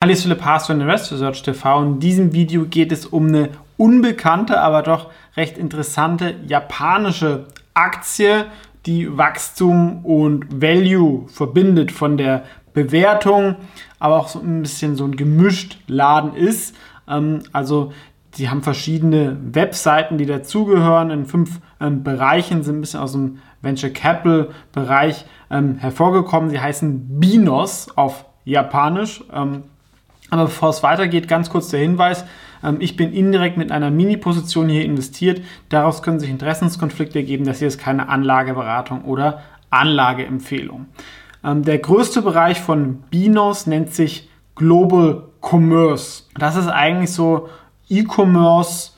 Hallo, ich bin Philipp Haas von Invest Research TV. In diesem Video geht es um eine unbekannte, aber doch recht interessante japanische Aktie, die Wachstum und Value verbindet von der Bewertung, aber auch so ein bisschen so ein gemischt Laden ist. Ähm, also die haben verschiedene Webseiten, die dazugehören. In fünf ähm, Bereichen sind ein bisschen aus dem Venture Capital Bereich ähm, hervorgekommen. Sie heißen Binos auf Japanisch. Aber bevor es weitergeht, ganz kurz der Hinweis. Ähm, ich bin indirekt mit einer Mini-Position hier investiert. Daraus können sich Interessenskonflikte ergeben. Das hier ist keine Anlageberatung oder Anlageempfehlung. Ähm, der größte Bereich von Binos nennt sich Global Commerce. Das ist eigentlich so E-Commerce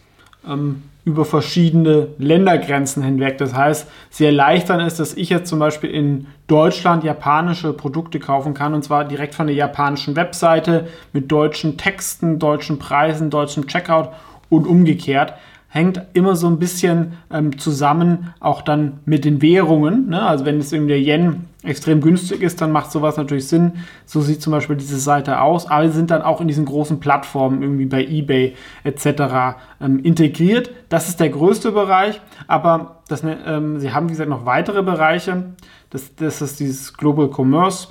ähm, über verschiedene Ländergrenzen hinweg. Das heißt, sie erleichtern es, dass ich jetzt zum Beispiel in Deutschland japanische Produkte kaufen kann und zwar direkt von der japanischen Webseite mit deutschen Texten, deutschen Preisen, deutschem Checkout und umgekehrt hängt immer so ein bisschen ähm, zusammen, auch dann mit den Währungen. Ne? Also wenn jetzt irgendwie der Yen extrem günstig ist, dann macht sowas natürlich Sinn. So sieht zum Beispiel diese Seite aus. Aber sie sind dann auch in diesen großen Plattformen, irgendwie bei eBay etc. Ähm, integriert. Das ist der größte Bereich. Aber das, ähm, sie haben, wie gesagt, noch weitere Bereiche. Das, das ist dieses Global Commerce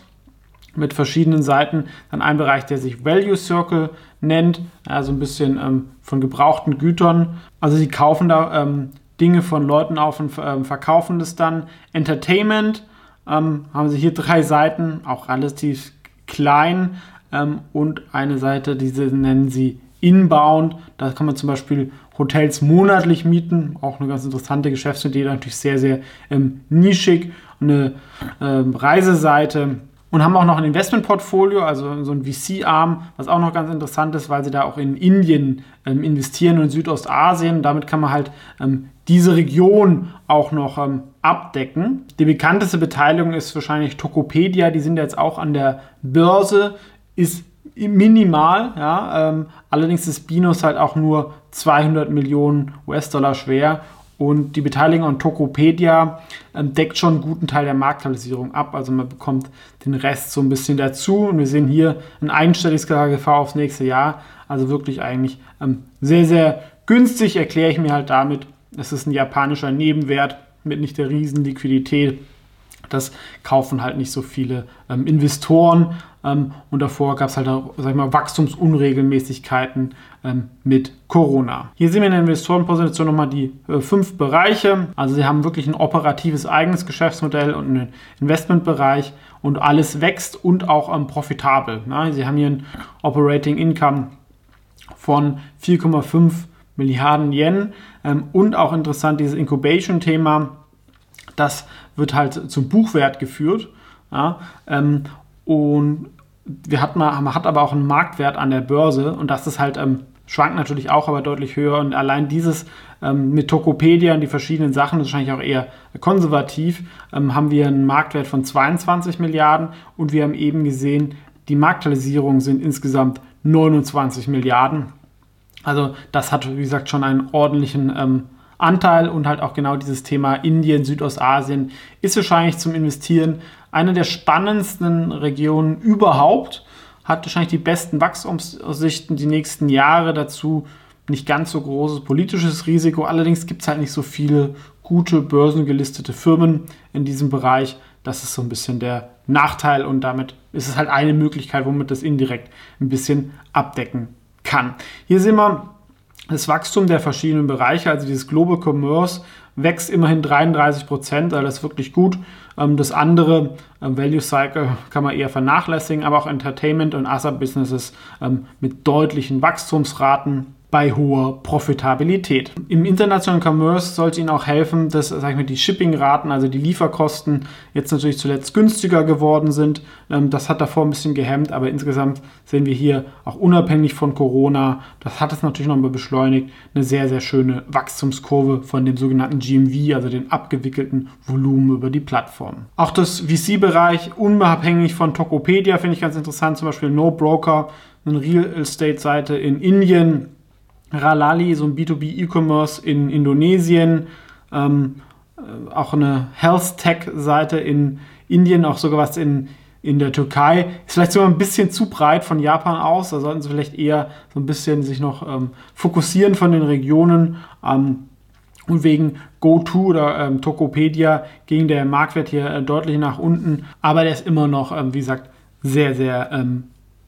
mit verschiedenen Seiten. Dann ein Bereich, der sich Value Circle nennt, also ein bisschen ähm, von gebrauchten Gütern. Also sie kaufen da ähm, Dinge von Leuten auf und ähm, verkaufen das dann. Entertainment ähm, haben sie hier drei Seiten, auch relativ klein ähm, und eine Seite, diese nennen sie Inbound. Da kann man zum Beispiel Hotels monatlich mieten, auch eine ganz interessante Geschäftsidee, natürlich sehr, sehr ähm, nischig. Eine Reiseseite und haben auch noch ein Investmentportfolio, also so ein VC-Arm, was auch noch ganz interessant ist, weil sie da auch in Indien ähm, investieren und in Südostasien. Damit kann man halt ähm, diese Region auch noch ähm, abdecken. Die bekannteste Beteiligung ist wahrscheinlich Tokopedia, die sind jetzt auch an der Börse, ist minimal, ja, ähm, allerdings ist Binos halt auch nur 200 Millionen US-Dollar schwer und die Beteiligung an Tokopedia ähm, deckt schon einen guten Teil der Marktkapitalisierung ab. Also man bekommt den Rest so ein bisschen dazu. Und wir sehen hier ein einstelliges KGV aufs nächste Jahr. Also wirklich eigentlich ähm, sehr, sehr günstig. Erkläre ich mir halt damit, es ist ein japanischer Nebenwert mit nicht der riesen Liquidität. Das kaufen halt nicht so viele ähm, Investoren. Ähm, und davor gab es halt auch, sag ich mal, Wachstumsunregelmäßigkeiten ähm, mit Corona. Hier sehen wir in der Investorenposition nochmal die äh, fünf Bereiche. Also sie haben wirklich ein operatives eigenes Geschäftsmodell und einen Investmentbereich und alles wächst und auch ähm, profitabel. Ne? Sie haben hier ein Operating Income von 4,5 Milliarden Yen ähm, und auch interessant dieses Incubation-Thema. Das wird halt zum Buchwert geführt. Ähm, und wir hat man hat aber auch einen Marktwert an der Börse und das ist halt, ähm, schwankt natürlich auch, aber deutlich höher. Und allein dieses ähm, mit Tokopedia und die verschiedenen Sachen, ist wahrscheinlich auch eher konservativ, ähm, haben wir einen Marktwert von 22 Milliarden und wir haben eben gesehen, die Marktkapitalisierung sind insgesamt 29 Milliarden. Also das hat, wie gesagt, schon einen ordentlichen ähm, Anteil und halt auch genau dieses Thema Indien, Südostasien ist wahrscheinlich zum Investieren eine der spannendsten Regionen überhaupt, hat wahrscheinlich die besten Wachstumsaussichten die nächsten Jahre dazu. Nicht ganz so großes politisches Risiko. Allerdings gibt es halt nicht so viele gute börsengelistete Firmen in diesem Bereich. Das ist so ein bisschen der Nachteil und damit ist es halt eine Möglichkeit, womit das indirekt ein bisschen abdecken kann. Hier sehen wir das Wachstum der verschiedenen Bereiche, also dieses Global Commerce wächst immerhin 33 Prozent, also das ist wirklich gut. Ähm, das andere, ähm, Value Cycle, kann man eher vernachlässigen, aber auch Entertainment und Other Businesses ähm, mit deutlichen Wachstumsraten bei hoher Profitabilität. Im internationalen Commerce sollte Ihnen auch helfen, dass sag ich mal, die Shipping-Raten, also die Lieferkosten, jetzt natürlich zuletzt günstiger geworden sind. Ähm, das hat davor ein bisschen gehemmt, aber insgesamt sehen wir hier auch unabhängig von Corona, das hat es natürlich nochmal beschleunigt, eine sehr, sehr schöne Wachstumskurve von dem sogenannten GMV, also den abgewickelten Volumen über die Plattform. Auch das VC-Bereich, unabhängig von Tokopedia, finde ich ganz interessant, zum Beispiel No Broker, eine Real Estate-Seite in Indien, Ralali, so ein B2B-E-Commerce in Indonesien, ähm, äh, auch eine Health Tech-Seite in Indien, auch sogar was in in der Türkei. Ist vielleicht sogar ein bisschen zu breit von Japan aus. Da sollten sie vielleicht eher so ein bisschen sich noch ähm, fokussieren von den Regionen. Ähm, und wegen GoTo oder ähm, Tokopedia ging der Marktwert hier äh, deutlich nach unten. Aber der ist immer noch, ähm, wie gesagt, sehr, sehr ähm,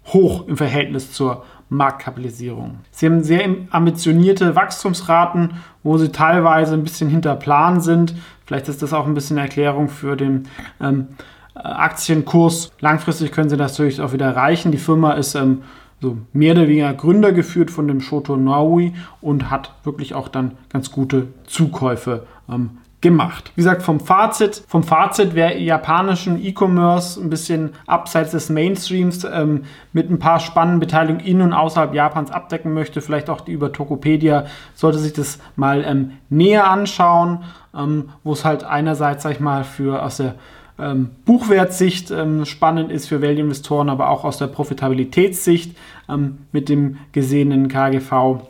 hoch im Verhältnis zur Marktkapitalisierung. Sie haben sehr ambitionierte Wachstumsraten, wo sie teilweise ein bisschen hinter Plan sind. Vielleicht ist das auch ein bisschen Erklärung für den ähm, Aktienkurs. Langfristig können sie das natürlich auch wieder erreichen. Die Firma ist ähm, so mehr oder weniger Gründer geführt von dem Shoto Naui und hat wirklich auch dann ganz gute Zukäufe ähm, gemacht. Wie gesagt, vom Fazit, vom Fazit, wer japanischen E-Commerce ein bisschen abseits des Mainstreams ähm, mit ein paar spannenden Beteiligungen in und außerhalb Japans abdecken möchte, vielleicht auch die über Tokopedia, sollte sich das mal ähm, näher anschauen, ähm, wo es halt einerseits, sag ich mal, für aus der ähm, Buchwertsicht ähm, spannend ist für Value-Investoren, aber auch aus der Profitabilitätssicht ähm, mit dem gesehenen KGV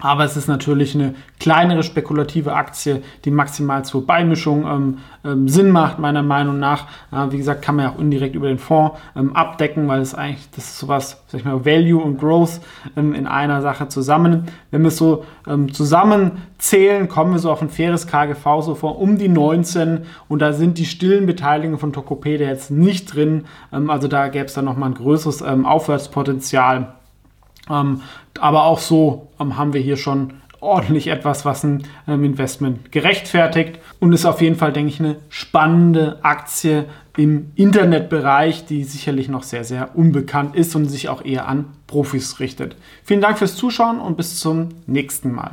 aber es ist natürlich eine kleinere spekulative Aktie, die maximal zur Beimischung ähm, ähm, Sinn macht, meiner Meinung nach. Äh, wie gesagt, kann man ja auch indirekt über den Fonds ähm, abdecken, weil es eigentlich, das ist sowas, sag ich mal, Value und Growth ähm, in einer Sache zusammen. Wenn wir es so ähm, zusammenzählen, kommen wir so auf ein faires KGV so vor um die 19 und da sind die stillen Beteiligungen von Tokopedia jetzt nicht drin. Ähm, also da gäbe es dann nochmal ein größeres Aufwärtspotenzial. Ähm, aber auch so ähm, haben wir hier schon ordentlich etwas, was ein ähm, Investment gerechtfertigt und ist auf jeden Fall, denke ich, eine spannende Aktie im Internetbereich, die sicherlich noch sehr, sehr unbekannt ist und sich auch eher an Profis richtet. Vielen Dank fürs Zuschauen und bis zum nächsten Mal.